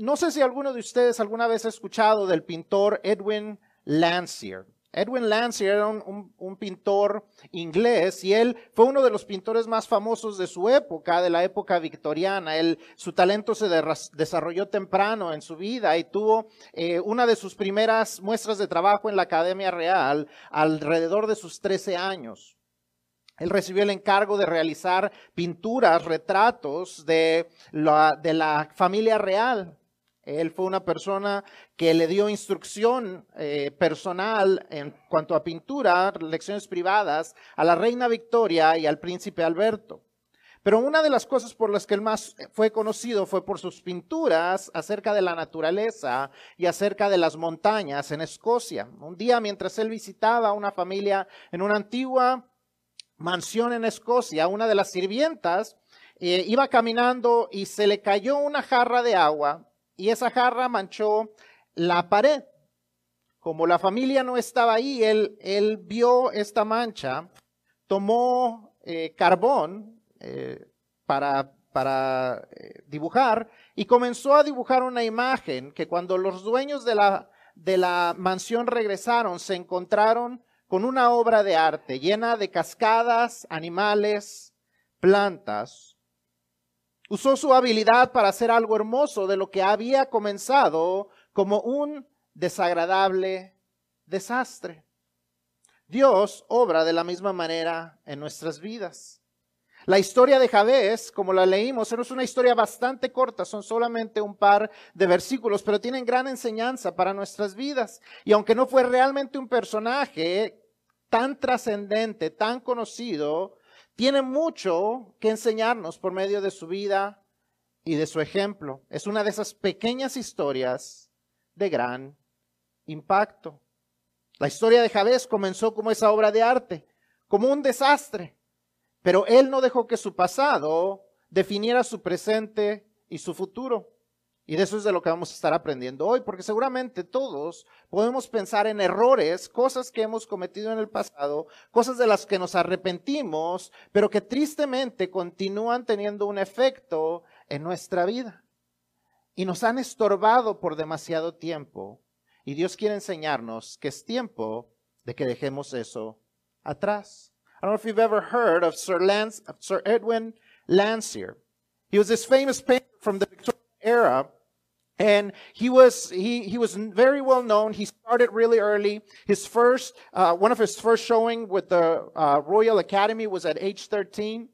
no sé si alguno de ustedes alguna vez ha escuchado del pintor Edwin Landseer. Edwin Landseer era un, pintor inglés y él fue uno de los pintores más famosos de su época, de la época victoriana. Su talento se desarrolló temprano en su vida y tuvo eh, una de sus primeras muestras de trabajo en la Academia Real alrededor de sus 13 años. Él recibió el encargo de realizar pinturas, retratos de la, de la familia real. Él fue una persona que le dio instrucción eh, personal en cuanto a pintura, lecciones privadas, a la reina Victoria y al príncipe Alberto. Pero una de las cosas por las que él más fue conocido fue por sus pinturas acerca de la naturaleza y acerca de las montañas en Escocia. Un día mientras él visitaba a una familia en una antigua mansión en Escocia, una de las sirvientas eh, iba caminando y se le cayó una jarra de agua y esa jarra manchó la pared. Como la familia no estaba ahí, él, vio esta mancha, tomó eh, carbón eh, para, eh, dibujar y comenzó a dibujar una imagen que cuando los dueños de la mansión regresaron, se encontraron con una obra de arte llena de cascadas, animales, plantas, Usó su habilidad para hacer algo hermoso de lo que había comenzado como un desagradable desastre. Dios obra de la misma manera en nuestras vidas. La historia de Jabez, como la leímos, es una historia bastante corta, son solamente un par de versículos, pero tienen gran enseñanza para nuestras vidas. Y aunque no fue realmente un personaje tan trascendente, tan conocido, tiene mucho que enseñarnos por medio de su vida y de su ejemplo. Es una de esas pequeñas historias de gran impacto. La historia de Jabez comenzó como esa obra de arte, como un desastre, pero él no dejó que su pasado definiera su presente y su futuro. Y de eso es de lo que vamos a estar aprendiendo hoy, porque seguramente todos podemos pensar en errores, cosas que hemos cometido en el pasado, cosas de las que nos arrepentimos, pero que tristemente continúan teniendo un efecto en nuestra vida. Y nos han estorbado por demasiado tiempo. Y Dios quiere enseñarnos que es tiempo de que dejemos eso atrás. I don't know if you've ever heard of Sir, Lance, Sir Edwin Landseer. He was this famous painter from the Victorian era and he was he he was very well known. He started really early. His first uh, one of his first showing with the uh, Royal Academy was at age 13.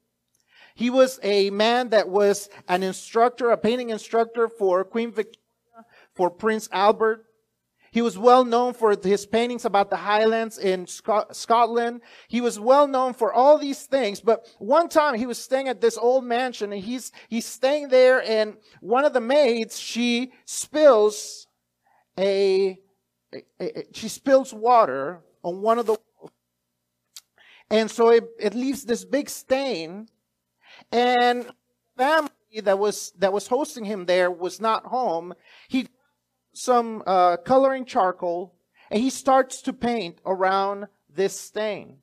He was a man that was an instructor, a painting instructor for Queen Victoria, for Prince Albert, he was well known for his paintings about the highlands in Scotland. He was well known for all these things. But one time he was staying at this old mansion and he's, he's staying there and one of the maids, she spills a, a, a she spills water on one of the. And so it, it leaves this big stain and family that was, that was hosting him there was not home. He some uh, coloring charcoal and he starts to paint around this stain.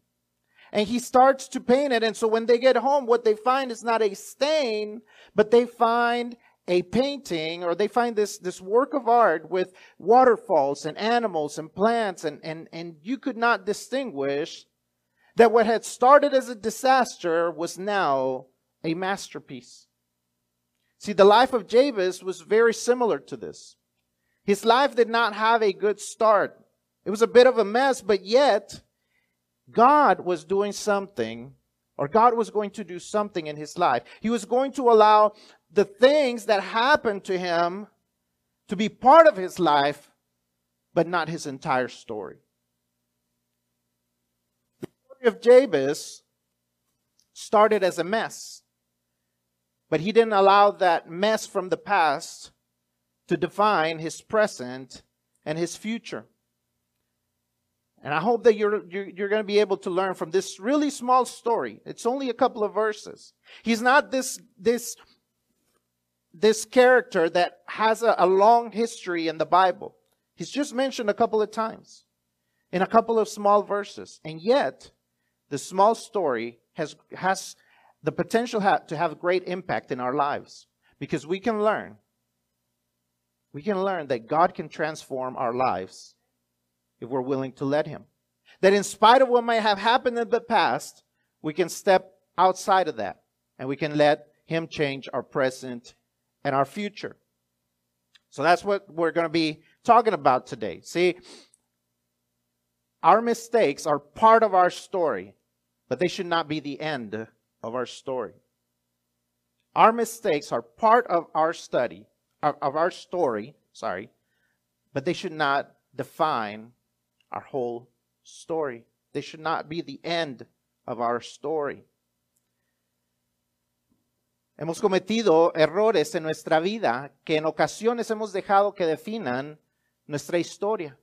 And he starts to paint it. And so when they get home, what they find is not a stain, but they find a painting or they find this, this work of art with waterfalls and animals and plants. And, and, and you could not distinguish that what had started as a disaster was now a masterpiece. See, the life of Jabez was very similar to this. His life did not have a good start. It was a bit of a mess, but yet God was doing something, or God was going to do something in his life. He was going to allow the things that happened to him to be part of his life, but not his entire story. The story of Jabez started as a mess, but he didn't allow that mess from the past to define his present and his future. And I hope that you're, you're, you're, going to be able to learn from this really small story. It's only a couple of verses. He's not this, this, this character that has a, a long history in the Bible. He's just mentioned a couple of times in a couple of small verses. And yet, the small story has, has the potential ha- to have great impact in our lives because we can learn we can learn that God can transform our lives if we're willing to let Him. That in spite of what might have happened in the past, we can step outside of that and we can let Him change our present and our future. So that's what we're going to be talking about today. See, our mistakes are part of our story, but they should not be the end of our story. Our mistakes are part of our study, of, our story, sorry, but they should not define our whole story. They should not be the end of our story. Hemos cometido errores en nuestra vida que en ocasiones hemos dejado que definan nuestra historia.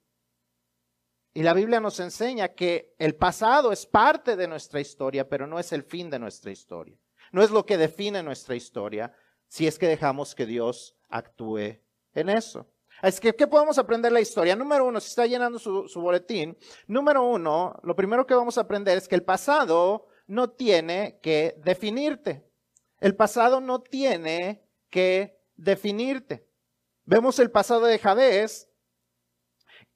Y la Biblia nos enseña que el pasado es parte de nuestra historia, pero no es el fin de nuestra historia. No es lo que define nuestra historia si es que dejamos que Dios actúe en eso. Es que, ¿qué podemos aprender de la historia? Número uno, si está llenando su, su boletín, número uno, lo primero que vamos a aprender es que el pasado no tiene que definirte. El pasado no tiene que definirte. Vemos el pasado de Jabez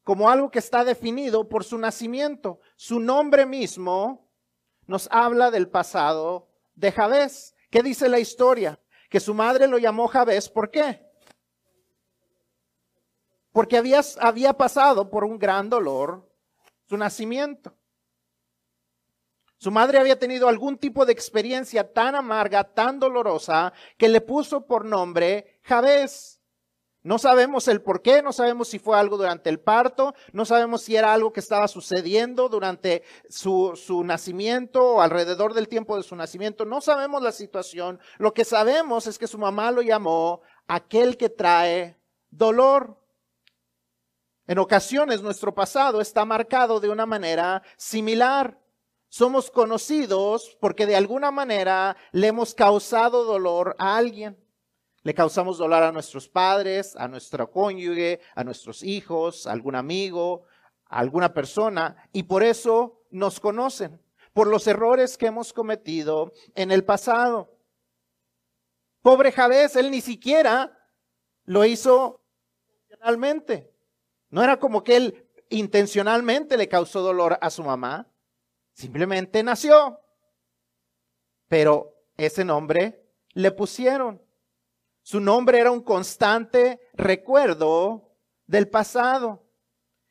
como algo que está definido por su nacimiento. Su nombre mismo nos habla del pasado de Jabez. ¿Qué dice la historia? Que su madre lo llamó Jabez, ¿por qué? Porque había, había pasado por un gran dolor su nacimiento. Su madre había tenido algún tipo de experiencia tan amarga, tan dolorosa, que le puso por nombre Jabez. No sabemos el por qué, no sabemos si fue algo durante el parto, no sabemos si era algo que estaba sucediendo durante su, su, nacimiento o alrededor del tiempo de su nacimiento, no sabemos la situación. Lo que sabemos es que su mamá lo llamó aquel que trae dolor. En ocasiones nuestro pasado está marcado de una manera similar. Somos conocidos porque de alguna manera le hemos causado dolor a alguien. Le causamos dolor a nuestros padres, a nuestro cónyuge, a nuestros hijos, a algún amigo, a alguna persona, y por eso nos conocen, por los errores que hemos cometido en el pasado. Pobre Javés, él ni siquiera lo hizo intencionalmente. No era como que él intencionalmente le causó dolor a su mamá, simplemente nació. Pero ese nombre le pusieron. Su nombre era un constante recuerdo del pasado.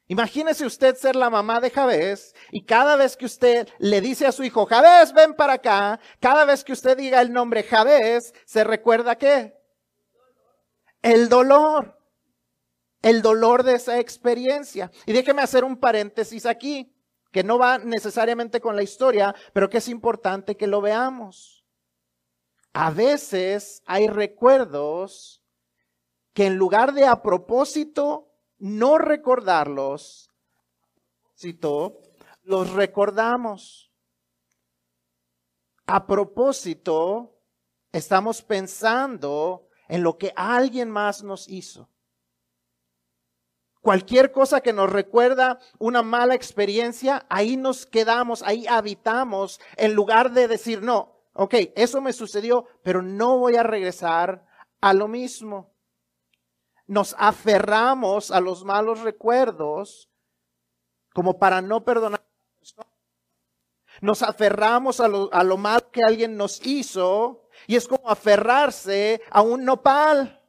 Imagínese usted ser la mamá de Javés y cada vez que usted le dice a su hijo, Javés, ven para acá, cada vez que usted diga el nombre Javés, ¿se recuerda qué? El dolor. El dolor de esa experiencia. Y déjeme hacer un paréntesis aquí, que no va necesariamente con la historia, pero que es importante que lo veamos. A veces hay recuerdos que en lugar de a propósito no recordarlos, los recordamos. A propósito, estamos pensando en lo que alguien más nos hizo. Cualquier cosa que nos recuerda una mala experiencia, ahí nos quedamos, ahí habitamos, en lugar de decir, no, ok, eso me sucedió, pero no voy a regresar a lo mismo. Nos aferramos a los malos recuerdos como para no perdonar. Nos aferramos a lo, a lo mal que alguien nos hizo y es como aferrarse a un nopal.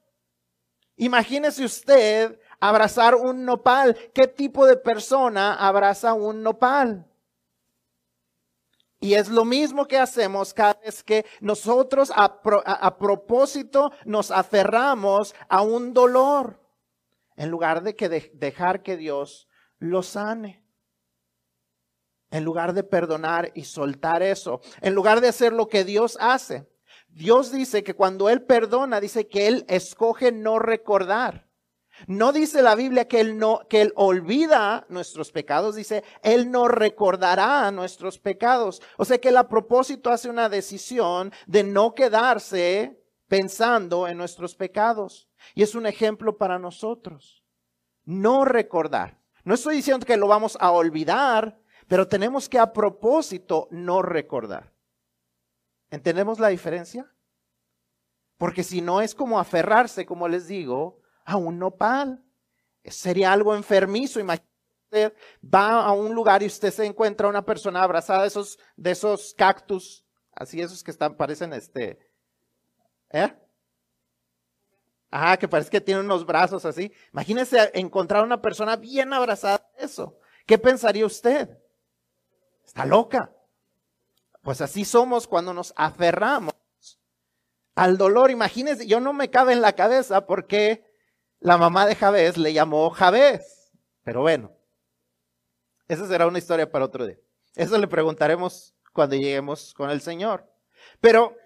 Imagínese usted abrazar un nopal. ¿Qué tipo de persona abraza un nopal? Y es lo mismo que hacemos cada vez que nosotros a, propósito nos aferramos a un dolor, en lugar de que dejar que Dios lo sane. En lugar de perdonar y soltar eso, en lugar de hacer lo que Dios hace. Dios dice que cuando Él perdona, dice que Él escoge no recordar. No dice la Biblia que él no que él olvida nuestros pecados, dice, él no recordará nuestros pecados. O sea que él a propósito hace una decisión de no quedarse pensando en nuestros pecados. Y es un ejemplo para nosotros. No recordar. No estoy diciendo que lo vamos a olvidar, pero tenemos que a propósito no recordar. ¿Entendemos la diferencia? Porque si no es como aferrarse, como les digo, a un nopal. Sería algo enfermizo. Imagínese, usted va a un lugar y usted se encuentra una persona abrazada de esos, de esos cactus, así esos que están, parecen este, ¿eh? Ah, que parece que tiene unos brazos así. Imagínese encontrar una persona bien abrazada de eso. ¿Qué pensaría usted? Está loca. Pues así somos cuando nos aferramos al dolor. Imagínese, yo no me cabe en la cabeza porque la mamá de Javés le llamó Javés. Pero bueno, esa será una historia para otro día. Eso le preguntaremos cuando lleguemos con el Señor. Pero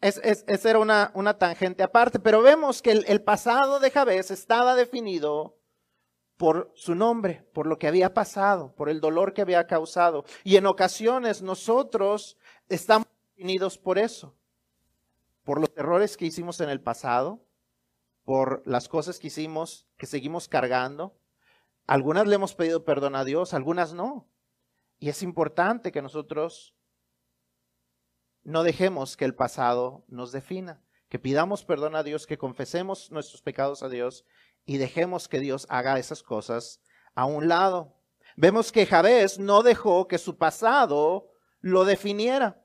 esa era una, una, tangente aparte. Pero vemos que el, el pasado de Javés estaba definido por su nombre, por lo que había pasado, por el dolor que había causado. Y en ocasiones nosotros estamos definidos por eso, por los errores que hicimos en el pasado, por las cosas que hicimos que seguimos cargando. Algunas le hemos pedido perdón a Dios, algunas no. Y es importante que nosotros no dejemos que el pasado nos defina, que pidamos perdón a Dios, que confesemos nuestros pecados a Dios y dejemos que Dios haga esas cosas a un lado. Vemos que Javés no dejó que su pasado lo definiera.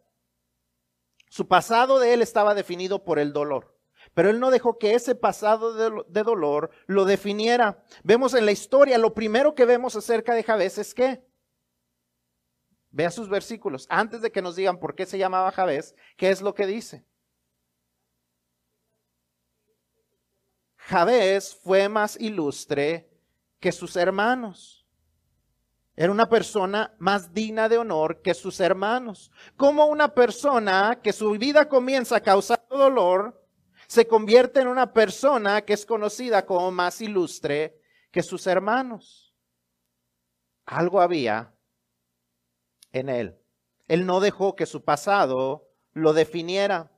Su pasado de él estaba definido por el dolor, pero él no dejó que ese pasado de, dolor lo definiera. Vemos en la historia, lo primero que vemos acerca de Javés es que, vea sus versículos, antes de que nos digan por qué se llamaba Javés, ¿qué es lo que dice? Javés fue más ilustre que sus hermanos. Era una persona más digna de honor que sus hermanos. Como una persona que su vida comienza causando dolor, se convierte en una persona que es conocida como más ilustre que sus hermanos. Algo había en él. Él no dejó que su pasado lo definiera.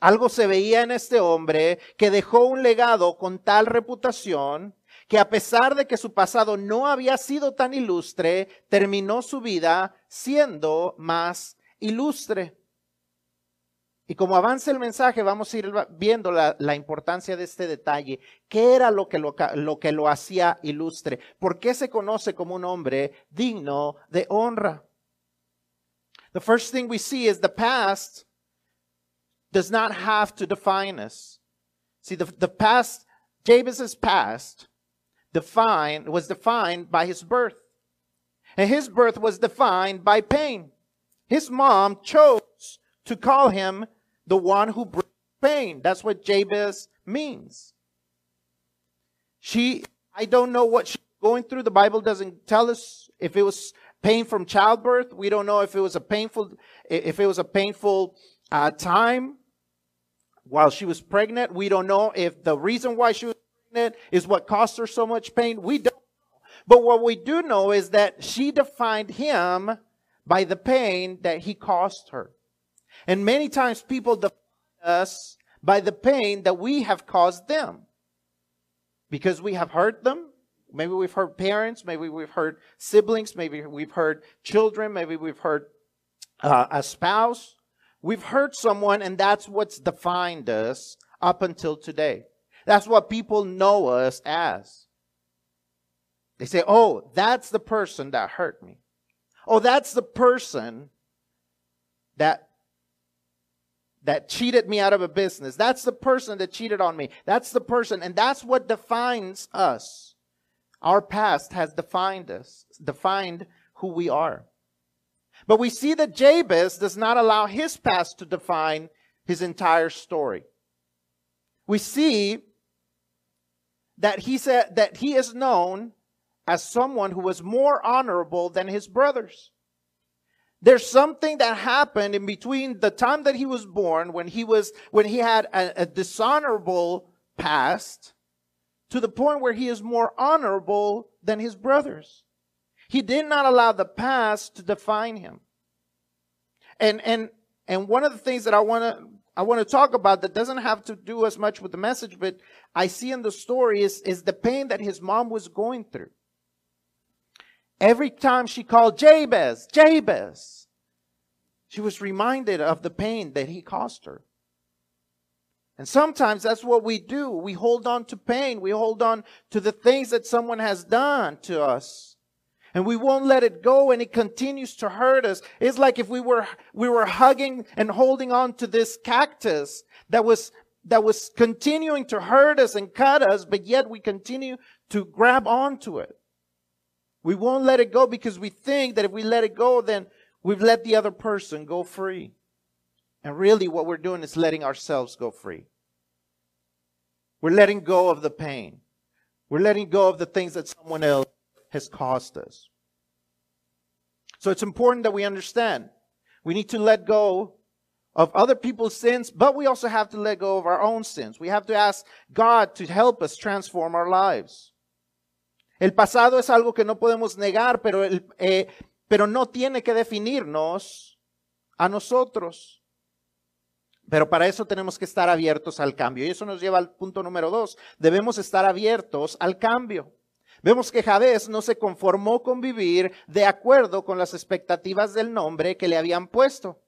Algo se veía en este hombre que dejó un legado con tal reputación que a pesar de que su pasado no había sido tan ilustre, terminó su vida siendo más ilustre. Y como avanza el mensaje, vamos a ir viendo la, importancia de este detalle. ¿Qué era lo que lo, lo que lo hacía ilustre? ¿Por qué se conoce como un hombre digno de honra? The first thing we see is the past does not have to define us. See, the, the past, Jabez's past, defined, was defined by his birth. And his birth was defined by pain. His mom chose to call him the one who brings pain. That's what Jabez means. She, I don't know what she's going through. The Bible doesn't tell us if it was pain from childbirth. We don't know if it was a painful, if it was a painful uh, time while she was pregnant. We don't know if the reason why she was pregnant is what caused her so much pain. We don't know. But what we do know is that she defined him by the pain that he caused her. And many times people define us by the pain that we have caused them. Because we have hurt them. Maybe we've hurt parents. Maybe we've hurt siblings. Maybe we've hurt children. Maybe we've hurt uh, a spouse. We've hurt someone, and that's what's defined us up until today. That's what people know us as. They say, oh, that's the person that hurt me. Oh, that's the person that that cheated me out of a business. That's the person that cheated on me. That's the person. And that's what defines us. Our past has defined us, defined who we are. But we see that Jabez does not allow his past to define his entire story. We see that he said that he is known as someone who was more honorable than his brothers. There's something that happened in between the time that he was born, when he was when he had a, a dishonorable past, to the point where he is more honorable than his brothers. He did not allow the past to define him. And and and one of the things that I want to I want to talk about that doesn't have to do as much with the message, but I see in the story is, is the pain that his mom was going through. Every time she called Jabez, Jabez, she was reminded of the pain that he caused her. And sometimes that's what we do. We hold on to pain. We hold on to the things that someone has done to us. And we won't let it go and it continues to hurt us. It's like if we were, we were hugging and holding on to this cactus that was, that was continuing to hurt us and cut us, but yet we continue to grab onto it. We won't let it go because we think that if we let it go, then we've let the other person go free. And really what we're doing is letting ourselves go free. We're letting go of the pain. We're letting go of the things that someone else has caused us. So it's important that we understand. We need to let go of other people's sins, but we also have to let go of our own sins. We have to ask God to help us transform our lives. El pasado es algo que no podemos negar, pero, el, eh, pero no tiene que definirnos a nosotros. Pero para eso tenemos que estar abiertos al cambio. Y eso nos lleva al punto número dos. Debemos estar abiertos al cambio. Vemos que Javés no se conformó con vivir de acuerdo con las expectativas del nombre que le habían puesto.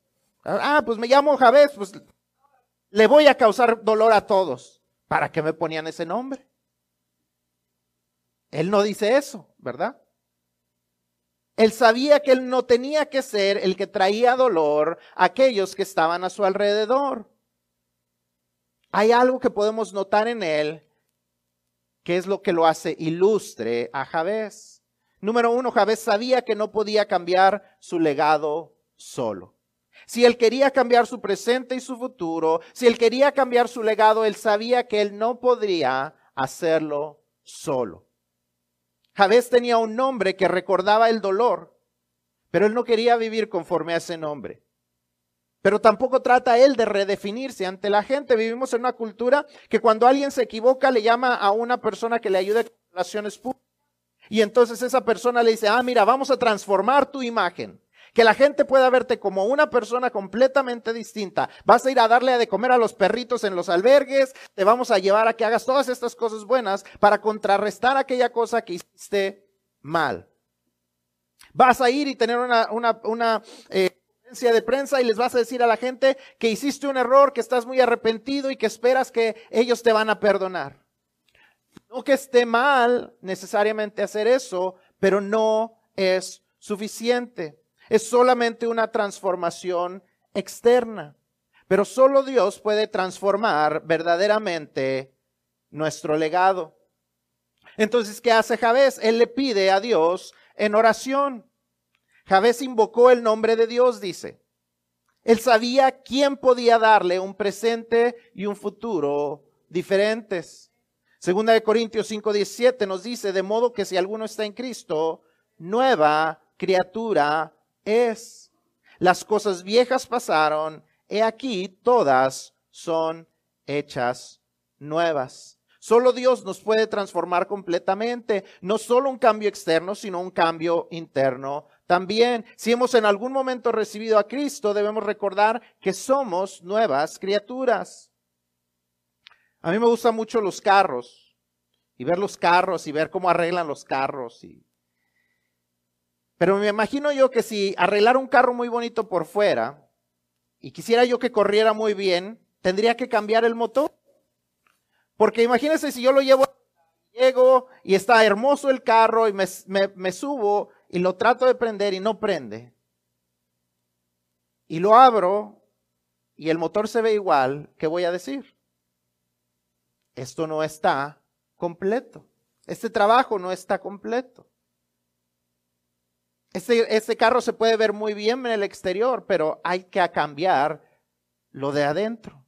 Ah, pues me llamo Javés, pues le voy a causar dolor a todos. ¿Para qué me ponían ese nombre? Él no dice eso, ¿verdad? Él sabía que él no tenía que ser el que traía dolor a aquellos que estaban a su alrededor. Hay algo que podemos notar en él ¿Qué es lo que lo hace ilustre a Javés? Número uno, Javés sabía que no podía cambiar su legado solo. Si él quería cambiar su presente y su futuro, si él quería cambiar su legado, él sabía que él no podría hacerlo solo. Javés tenía un nombre que recordaba el dolor, pero él no quería vivir conforme a ese nombre. Pero tampoco trata él de redefinirse ante la gente. Vivimos en una cultura que cuando alguien se equivoca le llama a una persona que le ayude con relaciones públicas. Y entonces esa persona le dice, ah, mira, vamos a transformar tu imagen. Que la gente pueda verte como una persona completamente distinta. Vas a ir a darle de comer a los perritos en los albergues. Te vamos a llevar a que hagas todas estas cosas buenas para contrarrestar aquella cosa que hiciste mal. Vas a ir y tener una, una, una eh, de prensa y les vas a decir a la gente que hiciste un error, que estás muy arrepentido y que esperas que ellos te van a perdonar. No que esté mal necesariamente hacer eso, pero no es suficiente. Es solamente una transformación externa. Pero solo Dios puede transformar verdaderamente nuestro legado. Entonces, ¿qué hace Javés? Él le pide a Dios en oración. Javés invocó el nombre de Dios, dice. Él sabía quién podía darle un presente y un futuro diferentes. Segunda de Corintios 5:17 nos dice, de modo que si alguno está en Cristo, nueva criatura es. Las cosas viejas pasaron, he aquí todas son hechas nuevas. Solo Dios nos puede transformar completamente, no solo un cambio externo, sino un cambio interno también, si hemos en algún momento recibido a Cristo, debemos recordar que somos nuevas criaturas. A mí me gustan mucho los carros y ver los carros y ver cómo arreglan los carros. Y... Pero me imagino yo que si arreglara un carro muy bonito por fuera y quisiera yo que corriera muy bien, tendría que cambiar el motor. Porque imagínense si yo lo llevo, llego y está hermoso el carro y me, me subo y lo trato de prender y no prende. Y lo abro y el motor se ve igual, ¿qué voy a decir? Esto no está completo. Este trabajo no está completo. Este, carro se puede ver muy bien en el exterior, pero hay que cambiar lo de adentro.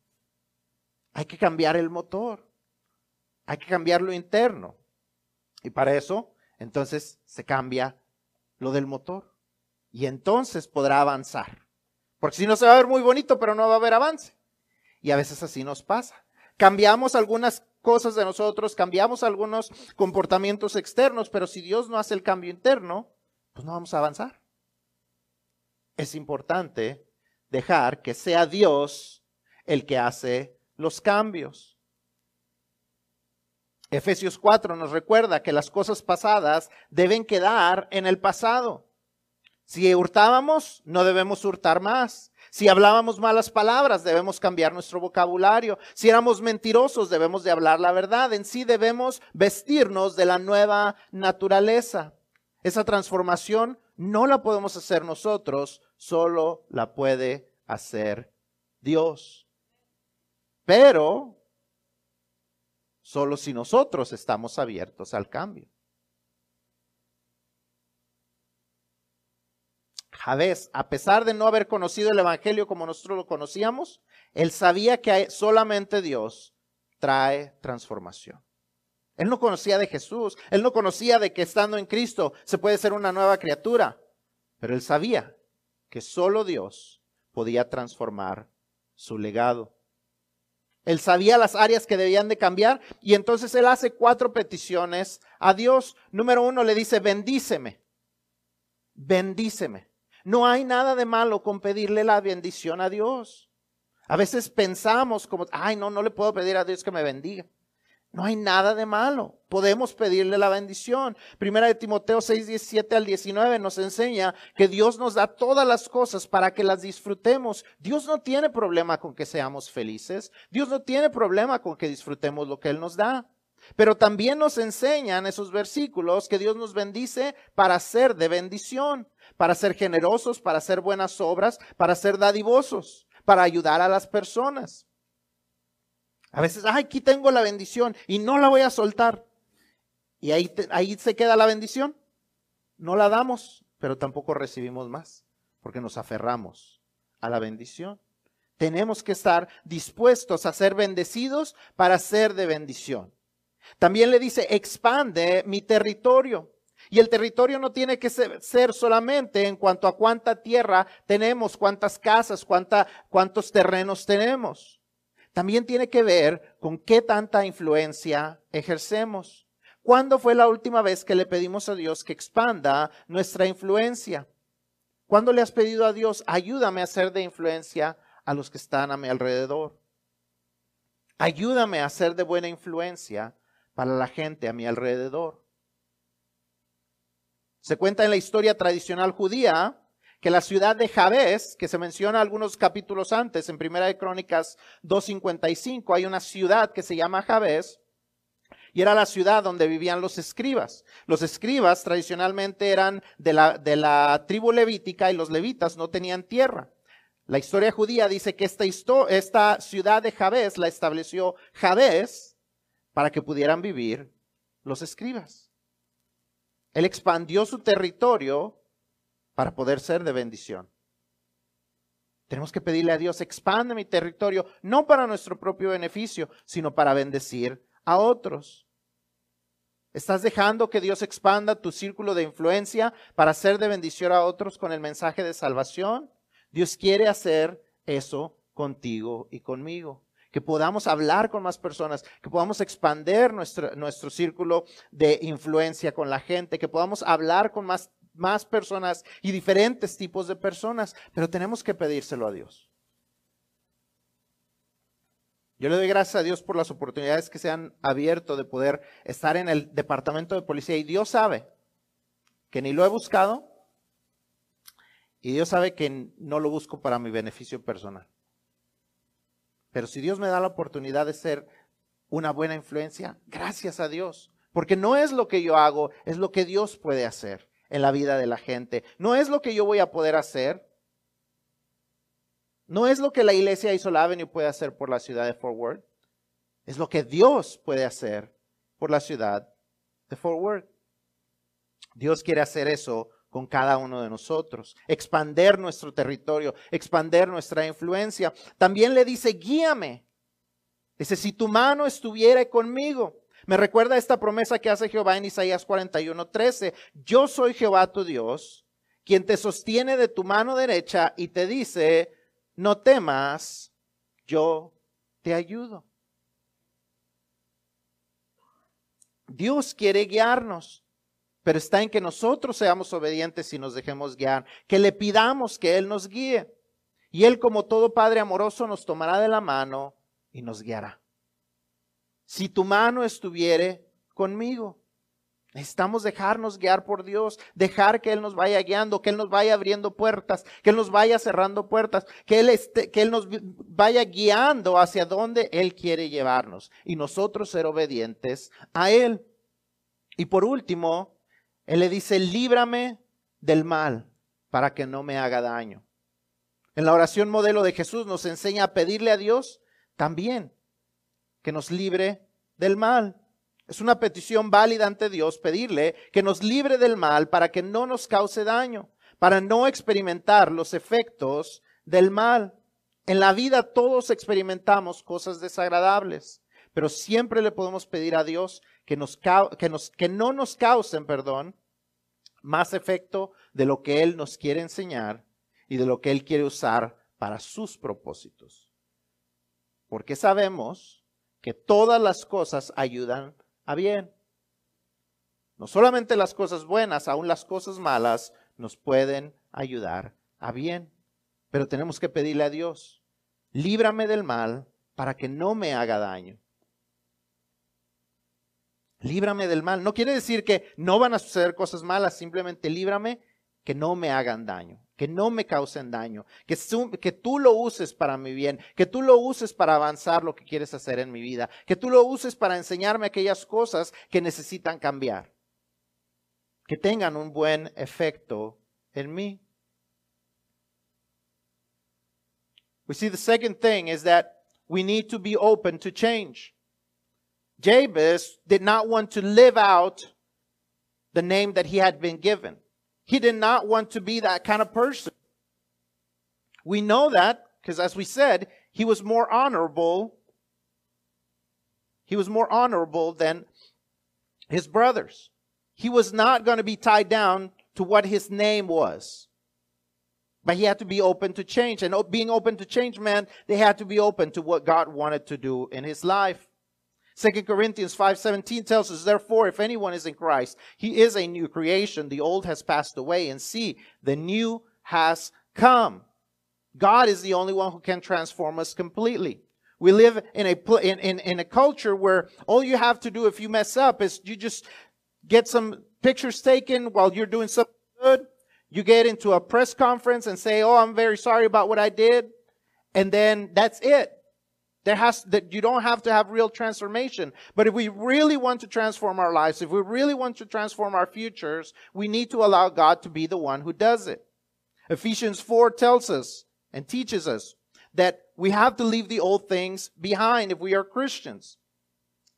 Hay que cambiar el motor. Hay que cambiar lo interno. Y para eso, entonces, se cambia lo del motor. Y entonces podrá avanzar. Porque si no se va a ver muy bonito, pero no va a haber avance. Y a veces así nos pasa. Cambiamos algunas cosas de nosotros, cambiamos algunos comportamientos externos, pero si Dios no hace el cambio interno, pues no vamos a avanzar. Es importante dejar que sea Dios el que hace los cambios. Efesios 4 nos recuerda que las cosas pasadas deben quedar en el pasado. Si hurtábamos, no debemos hurtar más. Si hablábamos malas palabras, debemos cambiar nuestro vocabulario. Si éramos mentirosos, debemos de hablar la verdad. En sí debemos vestirnos de la nueva naturaleza. Esa transformación no la podemos hacer nosotros, solo la puede hacer Dios. Pero solo si nosotros estamos abiertos al cambio. Javés, a pesar de no haber conocido el Evangelio como nosotros lo conocíamos, él sabía que solamente Dios trae transformación. Él no conocía de Jesús, él no conocía de que estando en Cristo se puede ser una nueva criatura, pero él sabía que solo Dios podía transformar su legado. Él sabía las áreas que debían de cambiar y entonces él hace cuatro peticiones a Dios. Número uno le dice, bendíceme, bendíceme. No hay nada de malo con pedirle la bendición a Dios. A veces pensamos como, ay, no, no le puedo pedir a Dios que me bendiga. No hay nada de malo. Podemos pedirle la bendición. Primera de Timoteo 6, 17 al 19 nos enseña que Dios nos da todas las cosas para que las disfrutemos. Dios no tiene problema con que seamos felices. Dios no tiene problema con que disfrutemos lo que Él nos da. Pero también nos enseñan esos versículos que Dios nos bendice para ser de bendición para ser generosos, para hacer buenas obras, para ser dadivosos, para ayudar a las personas. A veces, ay, aquí tengo la bendición y no la voy a soltar. Y ahí, ahí se queda la bendición. No la damos, pero tampoco recibimos más, porque nos aferramos a la bendición. Tenemos que estar dispuestos a ser bendecidos para ser de bendición. También le dice, expande mi territorio. Y el territorio no tiene que ser, solamente en cuanto a cuánta tierra tenemos, cuántas casas, cuánta, cuántos terrenos tenemos. También tiene que ver con qué tanta influencia ejercemos. ¿Cuándo fue la última vez que le pedimos a Dios que expanda nuestra influencia? ¿Cuándo le has pedido a Dios, ayúdame a ser de influencia a los que están a mi alrededor? Ayúdame a ser de buena influencia para la gente a mi alrededor. Se cuenta en la historia tradicional judía que la ciudad de Jabes, que se menciona algunos capítulos antes, en Primera de Crónicas 2.55, hay una ciudad que se llama Jabes, y era la ciudad donde vivían los escribas. Los escribas tradicionalmente eran de la, de la tribu levítica y los levitas no tenían tierra. La historia judía dice que esta, esta ciudad de Jabes la estableció Jabes para que pudieran vivir los escribas. Él expandió su territorio para poder ser de bendición. Tenemos que pedirle a Dios, expande mi territorio, no para nuestro propio beneficio, sino para bendecir a otros. ¿Estás dejando que Dios expanda tu círculo de influencia para ser de bendición a otros con el mensaje de salvación? Dios quiere hacer eso contigo y conmigo que podamos hablar con más personas, que podamos expander nuestro, nuestro círculo de influencia con la gente, que podamos hablar con más, más personas y diferentes tipos de personas, pero tenemos que pedírselo a Dios. Yo le doy gracias a Dios por las oportunidades que se han abierto de poder estar en el departamento de policía y Dios sabe que ni lo he buscado y Dios sabe que no lo busco para mi beneficio personal. Pero si Dios me da la oportunidad de ser una buena influencia, gracias a Dios. Porque no es lo que yo hago, es lo que Dios puede hacer en la vida de la gente. No es lo que yo voy a poder hacer. No es lo que la iglesia Isol Avenue puede hacer por la ciudad de Fort Worth. Es lo que Dios puede hacer por la ciudad de Fort Worth. Dios quiere hacer eso con cada uno de nosotros, expander nuestro territorio, expander nuestra influencia. También le dice, guíame. Dice, si tu mano estuviera conmigo. Me recuerda esta promesa que hace Jehová en Isaías 41, 13. Yo soy Jehová tu Dios, quien te sostiene de tu mano derecha y te dice, no temas, yo te ayudo. Dios quiere guiarnos pero está en que nosotros seamos obedientes y nos dejemos guiar, que le pidamos que Él nos guíe. Y Él, como todo Padre amoroso, nos tomará de la mano y nos guiará. Si tu mano estuviere conmigo. Necesitamos dejarnos guiar por Dios, dejar que Él nos vaya guiando, que Él nos vaya abriendo puertas, que Él nos vaya cerrando puertas, que Él, que Él nos vaya guiando hacia donde Él quiere llevarnos y nosotros ser obedientes a Él. Y por último, Él le dice, líbrame del mal para que no me haga daño. En la oración modelo de Jesús nos enseña a pedirle a Dios también que nos libre del mal. Es una petición válida ante Dios pedirle que nos libre del mal para que no nos cause daño, para no experimentar los efectos del mal. En la vida todos experimentamos cosas desagradables, pero siempre le podemos pedir a Dios que, nos, que, nos, que no nos causen, perdón, más efecto de lo que Él nos quiere enseñar y de lo que Él quiere usar para sus propósitos. Porque sabemos que todas las cosas ayudan bien. No solamente las cosas buenas, aún las cosas malas nos pueden ayudar a bien. Pero tenemos que pedirle a Dios, líbrame del mal para que no me haga daño. Líbrame del mal. No quiere decir que no van a suceder cosas malas, simplemente líbrame que no me hagan daño que no me causen daño, que, tú lo uses para mi bien, que tú lo uses para avanzar lo que quieres hacer en mi vida, que tú lo uses para enseñarme aquellas cosas que necesitan cambiar, que tengan un buen efecto en mí. We see the second thing is that we need to be open to change. Jabez did not want to live out the name that he had been given. He did not want to be that kind of person. We know that because, as we said, he was more honorable. He was more honorable than his brothers. He was not going to be tied down to what his name was. But he had to be open to change. And being open to change meant they had to be open to what God wanted to do in his life. Second Corinthians 5:17 tells us, therefore, if anyone is in Christ, he is a new creation. The old has passed away, and see, the new has come. God is the only one who can transform us completely. We live in a in, in, in a culture where all you have to do if you mess up is you just get some pictures taken while you're doing something good. You get into a press conference and say, "Oh, I'm very sorry about what I did," and then that's it. There has that you don't have to have real transformation. But if we really want to transform our lives, if we really want to transform our futures, we need to allow God to be the one who does it. Ephesians 4 tells us and teaches us that we have to leave the old things behind if we are Christians.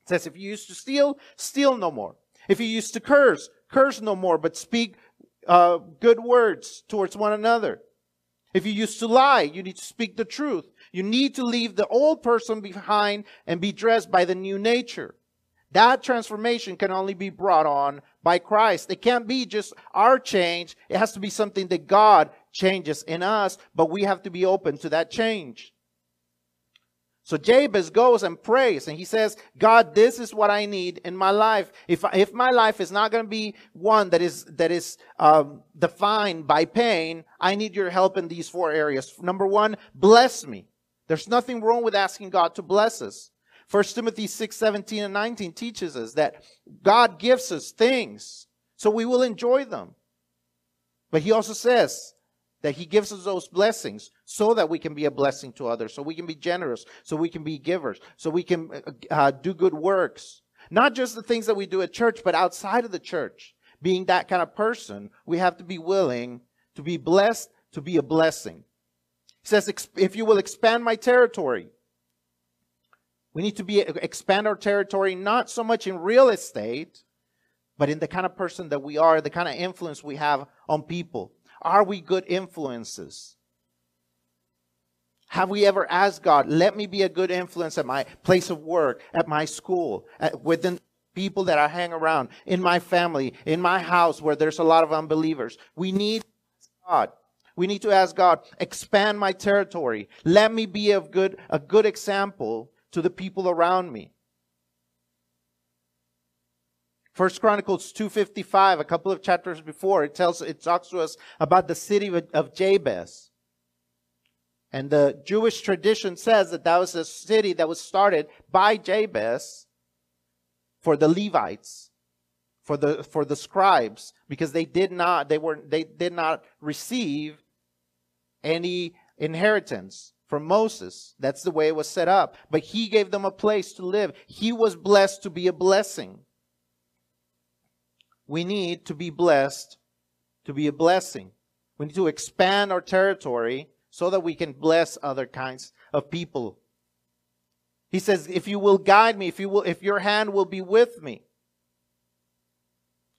It says if you used to steal, steal no more. If you used to curse, curse no more, but speak uh, good words towards one another. If you used to lie, you need to speak the truth. You need to leave the old person behind and be dressed by the new nature. That transformation can only be brought on by Christ. It can't be just our change. It has to be something that God changes in us, but we have to be open to that change. So Jabez goes and prays and he says, God, this is what I need in my life. If, if my life is not going to be one that is, that is, um, defined by pain, I need your help in these four areas. Number one, bless me. There's nothing wrong with asking God to bless us. 1 Timothy 6, 17 and 19 teaches us that God gives us things so we will enjoy them. But he also says that he gives us those blessings so that we can be a blessing to others, so we can be generous, so we can be givers, so we can uh, uh do good works. Not just the things that we do at church, but outside of the church. Being that kind of person, we have to be willing to be blessed, to be a blessing. He says, if you will expand my territory, we need to be expand our territory not so much in real estate, but in the kind of person that we are, the kind of influence we have on people. Are we good influences? Have we ever asked God, let me be a good influence at my place of work, at my school, at, within people that I hang around, in my family, in my house where there's a lot of unbelievers? We need God. We need to ask God, expand my territory. Let me be a good, a good example to the people around me. First Chronicles 255, a couple of chapters before, it tells, it talks to us about the city of Jabez. And the Jewish tradition says that that was a city that was started by Jabez for the Levites. for the for the scribes because they did not they were they did not receive any inheritance from Moses. That's the way it was set up. But he gave them a place to live. He was blessed to be a blessing. We need to be blessed to be a blessing. We need to expand our territory so that we can bless other kinds of people. He says, if you will guide me, if you will, if your hand will be with me.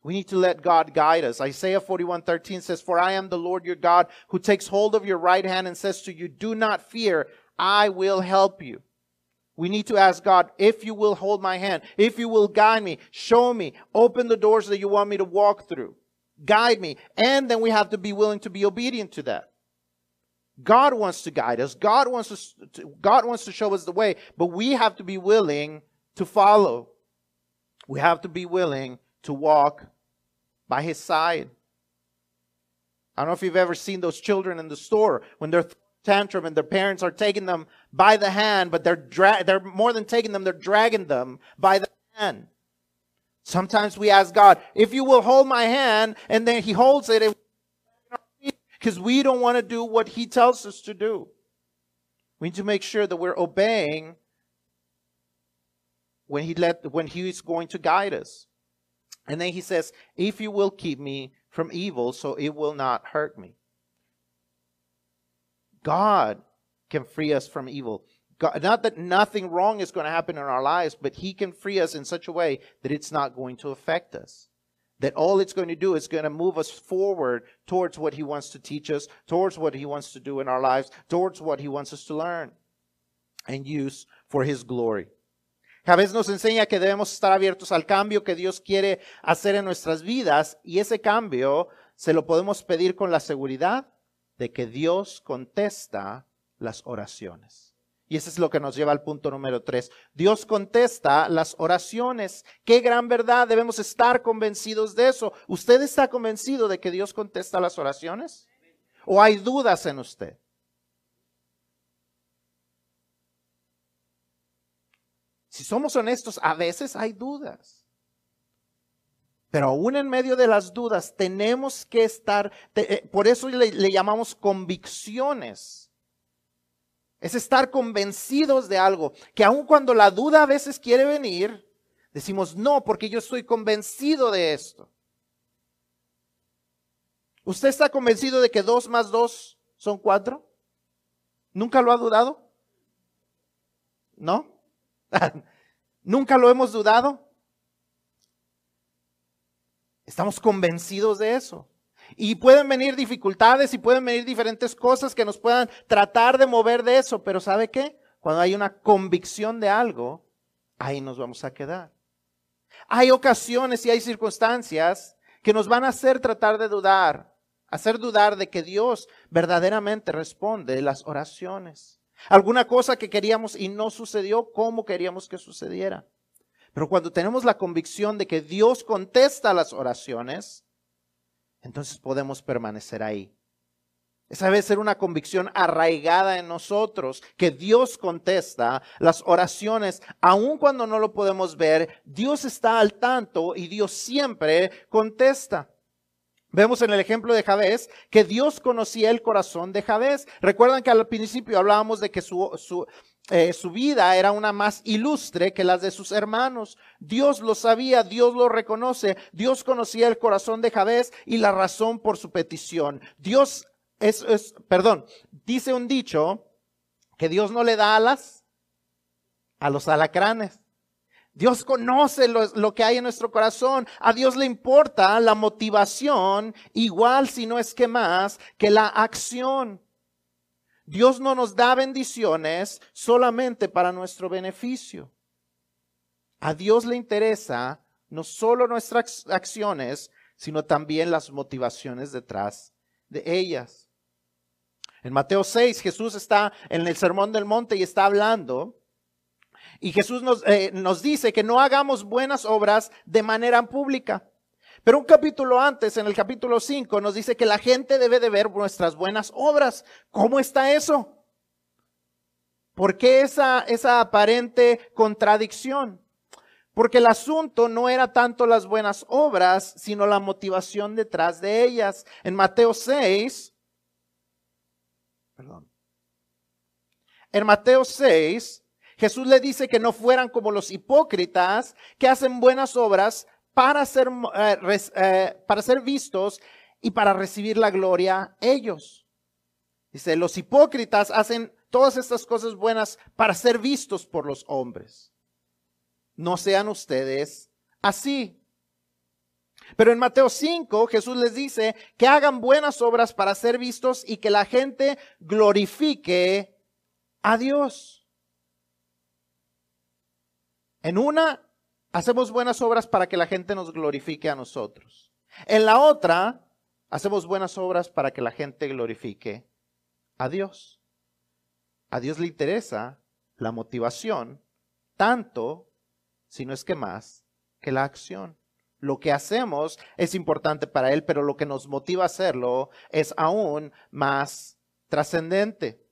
We need to let God guide us. Isaiah 41:13 says, "For I am the Lord your God who takes hold of your right hand and says to you, do not fear, I will help you." We need to ask God, if you will hold my hand, if you will guide me, show me, open the doors that you want me to walk through, guide me. And then we have to be willing to be obedient to that. God wants to guide us. God wants to, God wants to show us the way, but we have to be willing to follow. We have to be willing to walk by his side. I don't know if you've ever seen those children in the store when they're tantrum and their parents are taking them by the hand, but they're dra- they're more than taking them, they're dragging them by the hand. Sometimes we ask God, if you will hold my hand, and then he holds it because we don't want to do what he tells us to do. We need to make sure that we're obeying when he let when he is going to guide us. And then he says, If you will keep me from evil, so it will not hurt me. God can free us from evil. God, not that nothing wrong is going to happen in our lives, but He can free us in such a way that it's not going to affect us. That all it's going to do is going to move us forward towards what He wants to teach us, towards what He wants to do in our lives, towards what He wants us to learn and use for His glory. Javés nos enseña que debemos estar abiertos al cambio que Dios quiere hacer en nuestras vidas y ese cambio se lo podemos pedir con la seguridad de que Dios contesta las oraciones. Y ese es lo que nos lleva al punto número tres. Dios contesta las oraciones. Qué gran verdad. Debemos estar convencidos de eso. ¿Usted está convencido de que Dios contesta las oraciones? ¿O hay dudas en usted? Si somos honestos, a veces hay dudas. Pero aún en medio de las dudas tenemos que estar, eh, por eso le, le llamamos convicciones. Es estar convencidos de algo, que aun cuando la duda a veces quiere venir, decimos, no, porque yo estoy convencido de esto. ¿Usted está convencido de que dos más dos son cuatro? ¿Nunca lo ha dudado? ¿No? ¿Nunca lo hemos dudado? Estamos convencidos de eso. Y pueden venir dificultades y pueden venir diferentes cosas que nos puedan tratar de mover de eso, pero ¿sabe qué? Cuando hay una convicción de algo, ahí nos vamos a quedar. Hay ocasiones y hay circunstancias que nos van a hacer tratar de dudar, hacer dudar de que Dios verdaderamente responde las oraciones. Alguna cosa que queríamos y no sucedió como queríamos que sucediera. Pero cuando tenemos la convicción de que Dios contesta las oraciones, entonces podemos permanecer ahí. Esa debe ser una convicción arraigada en nosotros, que Dios contesta las oraciones, aun cuando no lo podemos ver, Dios está al tanto y Dios siempre contesta. Vemos en el ejemplo de Javés que Dios conocía el corazón de Javés. Recuerdan que al principio hablábamos de que su, su, eh, su, vida era una más ilustre que las de sus hermanos. Dios lo sabía, Dios lo reconoce, Dios conocía el corazón de Javés y la razón por su petición. Dios es, es perdón, dice un dicho que Dios no le da alas a los alacranes. Dios conoce lo, que hay en nuestro corazón. A Dios le importa la motivación, igual si no es que más, que la acción. Dios no nos da bendiciones solamente para nuestro beneficio. A Dios le interesa no solo nuestras acciones, sino también las motivaciones detrás de ellas. En Mateo 6, Jesús está en el Sermón del Monte y está hablando y Jesús nos, eh, nos dice que no hagamos buenas obras de manera pública. Pero un capítulo antes, en el capítulo 5, nos dice que la gente debe de ver nuestras buenas obras. ¿Cómo está eso? ¿Por qué esa, esa aparente contradicción? Porque el asunto no era tanto las buenas obras, sino la motivación detrás de ellas. En Mateo 6, perdón. En Mateo 6, Jesús le dice que no fueran como los hipócritas que hacen buenas obras para ser, eh, eh, para ser vistos y para recibir la gloria ellos. Dice, los hipócritas hacen todas estas cosas buenas para ser vistos por los hombres no sean ustedes así. Pero en Mateo 5 Jesús les dice que hagan buenas obras para ser vistos y que la gente glorifique a Dios. En una, hacemos buenas obras para que la gente nos glorifique a nosotros. En la otra, hacemos buenas obras para que la gente glorifique a Dios. A Dios le interesa la motivación tanto si no es que más, que la acción. Lo que hacemos es importante para Él, pero lo que nos motiva a hacerlo es aún más trascendente.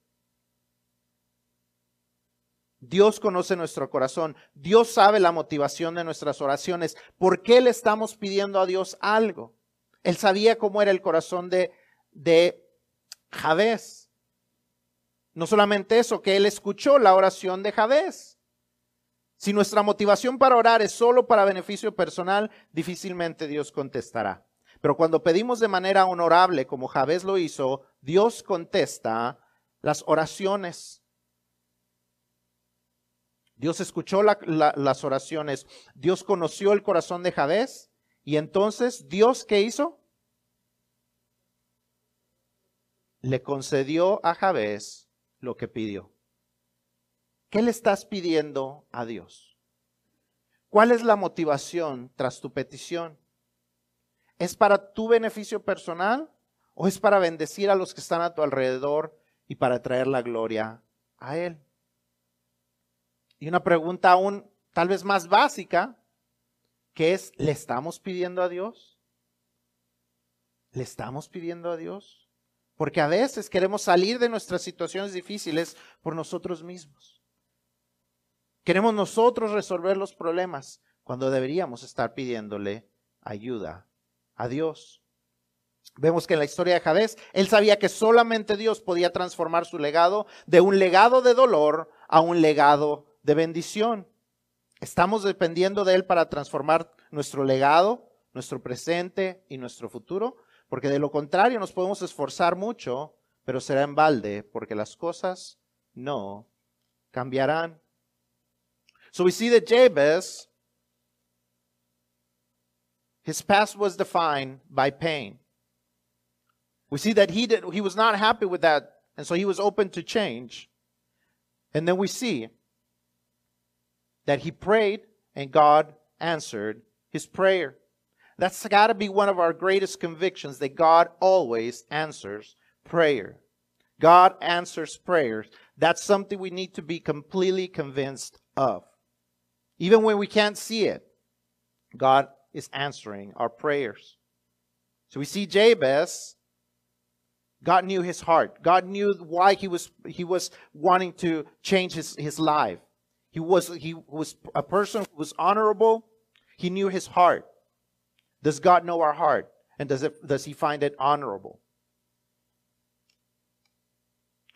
Dios conoce nuestro corazón. Dios sabe la motivación de nuestras oraciones. ¿Por qué le estamos pidiendo a Dios algo? Él sabía cómo era el corazón de, de Javés. No solamente eso, que él escuchó la oración de Javés. Si nuestra motivación para orar es solo para beneficio personal, difícilmente Dios contestará. Pero cuando pedimos de manera honorable, como Javés lo hizo, Dios contesta las oraciones. Dios escuchó las oraciones, Dios conoció el corazón de Javés y entonces Dios ¿qué hizo? Le concedió a Javés lo que pidió. ¿Qué le estás pidiendo a Dios? ¿Cuál es la motivación tras tu petición? ¿Es para tu beneficio personal o es para bendecir a los que están a tu alrededor y para traer la gloria a Él? Y una pregunta aún tal vez más básica, que es, ¿le estamos pidiendo a Dios? ¿Le estamos pidiendo a Dios? Porque a veces queremos salir de nuestras situaciones difíciles por nosotros mismos. Queremos nosotros resolver los problemas cuando deberíamos estar pidiéndole ayuda a Dios. Vemos que en la historia de Javés, él sabía que solamente Dios podía transformar su legado de un legado de dolor a un legado de bendición. Estamos dependiendo de Él para transformar nuestro legado, nuestro presente y nuestro futuro, porque de lo contrario nos podemos esforzar mucho, pero será en balde, porque las cosas no cambiarán. So we see that Jabez, his past was defined by pain. We see that he did he was not happy with that, and so he was open to change. And then we see that he prayed and God answered his prayer. That's got to be one of our greatest convictions that God always answers prayer. God answers prayers. That's something we need to be completely convinced of. Even when we can't see it, God is answering our prayers. So we see Jabez, God knew his heart. God knew why he was he was wanting to change his, his life. He was he was a person who was honorable. He knew his heart. Does God know our heart? And does it does he find it honorable?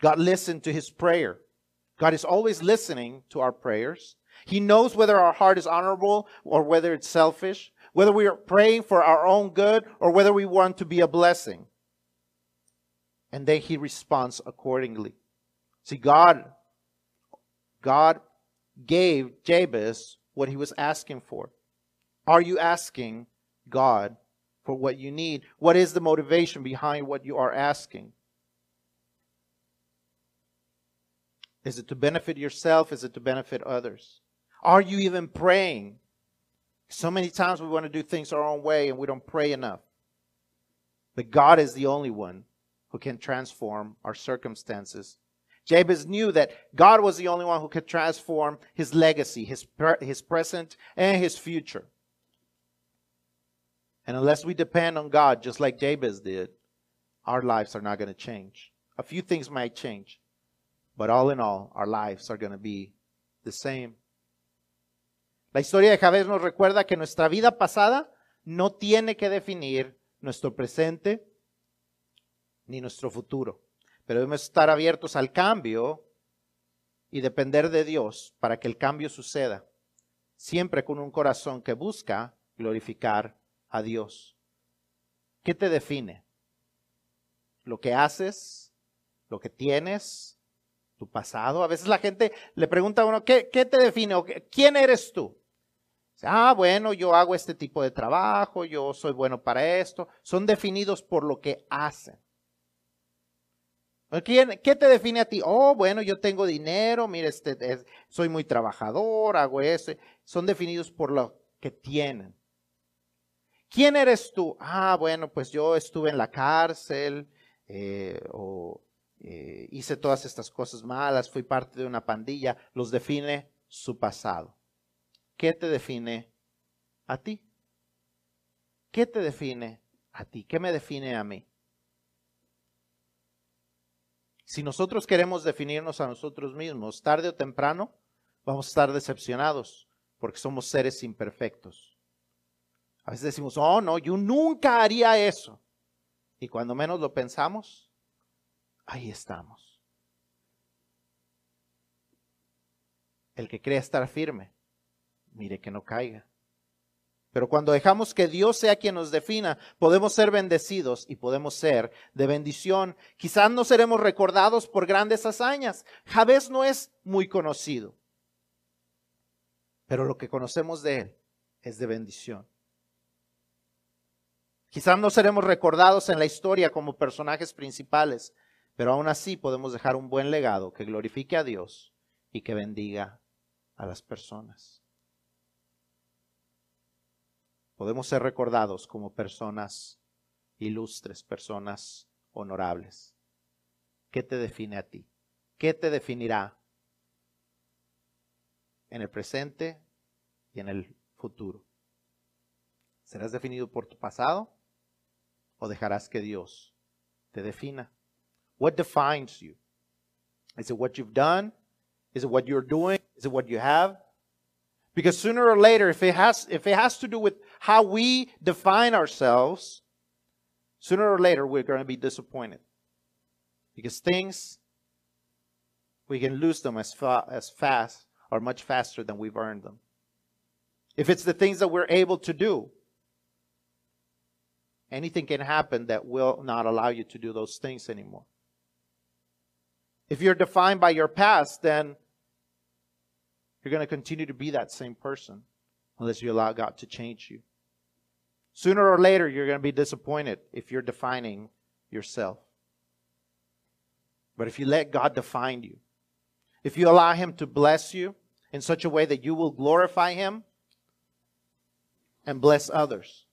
God listened to his prayer. God is always listening to our prayers. He knows whether our heart is honorable or whether it's selfish, whether we are praying for our own good or whether we want to be a blessing. And then he responds accordingly. See, God, God gave Jabez what he was asking for. Are you asking God for what you need? What is the motivation behind what you are asking? Is it to benefit yourself? Is it to benefit others? Are you even praying? So many times we want to do things our own way and we don't pray enough. But God is the only one who can transform our circumstances. Jabez knew that God was the only one who could transform his legacy, his, his present, and his future. And unless we depend on God, just like Jabez did, our lives are not going to change. A few things might change, but all in all, our lives are going to be the same. La historia de Jabez nos recuerda que nuestra vida pasada no tiene que definir nuestro presente ni nuestro futuro, pero debemos estar abiertos al cambio y depender de Dios para que el cambio suceda, siempre con un corazón que busca glorificar a Dios. ¿Qué te define? ¿Lo que haces? ¿Lo que tienes? ¿Tu pasado? A veces la gente le pregunta a uno, ¿qué, te define? ¿Quién eres tú? Ah, bueno, yo hago este tipo de trabajo, yo soy bueno para esto. Son definidos por lo que hacen. ¿Qué te define a ti? Oh, bueno, yo tengo dinero, mire, este, soy muy trabajador, hago eso. Son definidos por lo que tienen. ¿Quién eres tú? Ah, bueno, pues yo estuve en la cárcel eh, o eh, hice todas estas cosas malas, fui parte de una pandilla. Los define su pasado. ¿Qué te define a ti? ¿Qué te define a ti? ¿Qué me define a mí? Si nosotros queremos definirnos a nosotros mismos, tarde o temprano, vamos a estar decepcionados porque somos seres imperfectos. A veces decimos, oh no, yo nunca haría eso. Y cuando menos lo pensamos, ahí estamos. El que cree estar firme, mire que no caiga. Pero cuando dejamos que Dios sea quien nos defina, podemos ser bendecidos y podemos ser de bendición. Quizás no seremos recordados por grandes hazañas. Javés no es muy conocido. Pero lo que conocemos de él es de bendición. Quizás no seremos recordados en la historia como personajes principales, pero aún así podemos dejar un buen legado que glorifique a Dios y que bendiga a las personas podemos ser recordados como personas ilustres, personas honorables. ¿Qué te define a ti? ¿Qué te definirá en el presente y en el futuro? ¿Serás definido por tu pasado o dejarás que Dios te defina? What defines you? Is it what you've done? Is it what you're doing? Is it what you have? Because sooner or later, if it has, if it has to do with how we define ourselves, sooner or later we're going to be disappointed. Because things, we can lose them as, fa- as fast or much faster than we've earned them. If it's the things that we're able to do, anything can happen that will not allow you to do those things anymore. If you're defined by your past, then you're going to continue to be that same person unless you allow God to change you. Sooner or later, you're going to be disappointed if you're defining yourself. But if you let God define you, if you allow Him to bless you in such a way that you will glorify Him and bless others,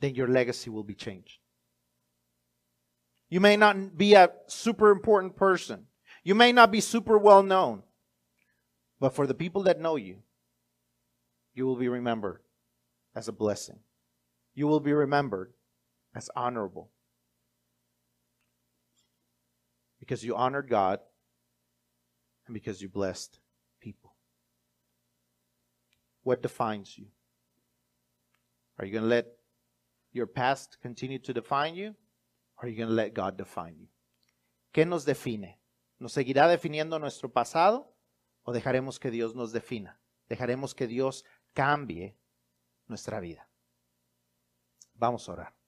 then your legacy will be changed. You may not be a super important person. You may not be super well known, but for the people that know you, you will be remembered as a blessing. You will be remembered as honorable because you honored God and because you blessed people. What defines you? Are you going to let your past continue to define you? Or are you going to let God define you? ¿Qué nos define? ¿Nos seguirá definiendo nuestro pasado o dejaremos que Dios nos defina? Dejaremos que Dios cambie nuestra vida. Vamos a orar.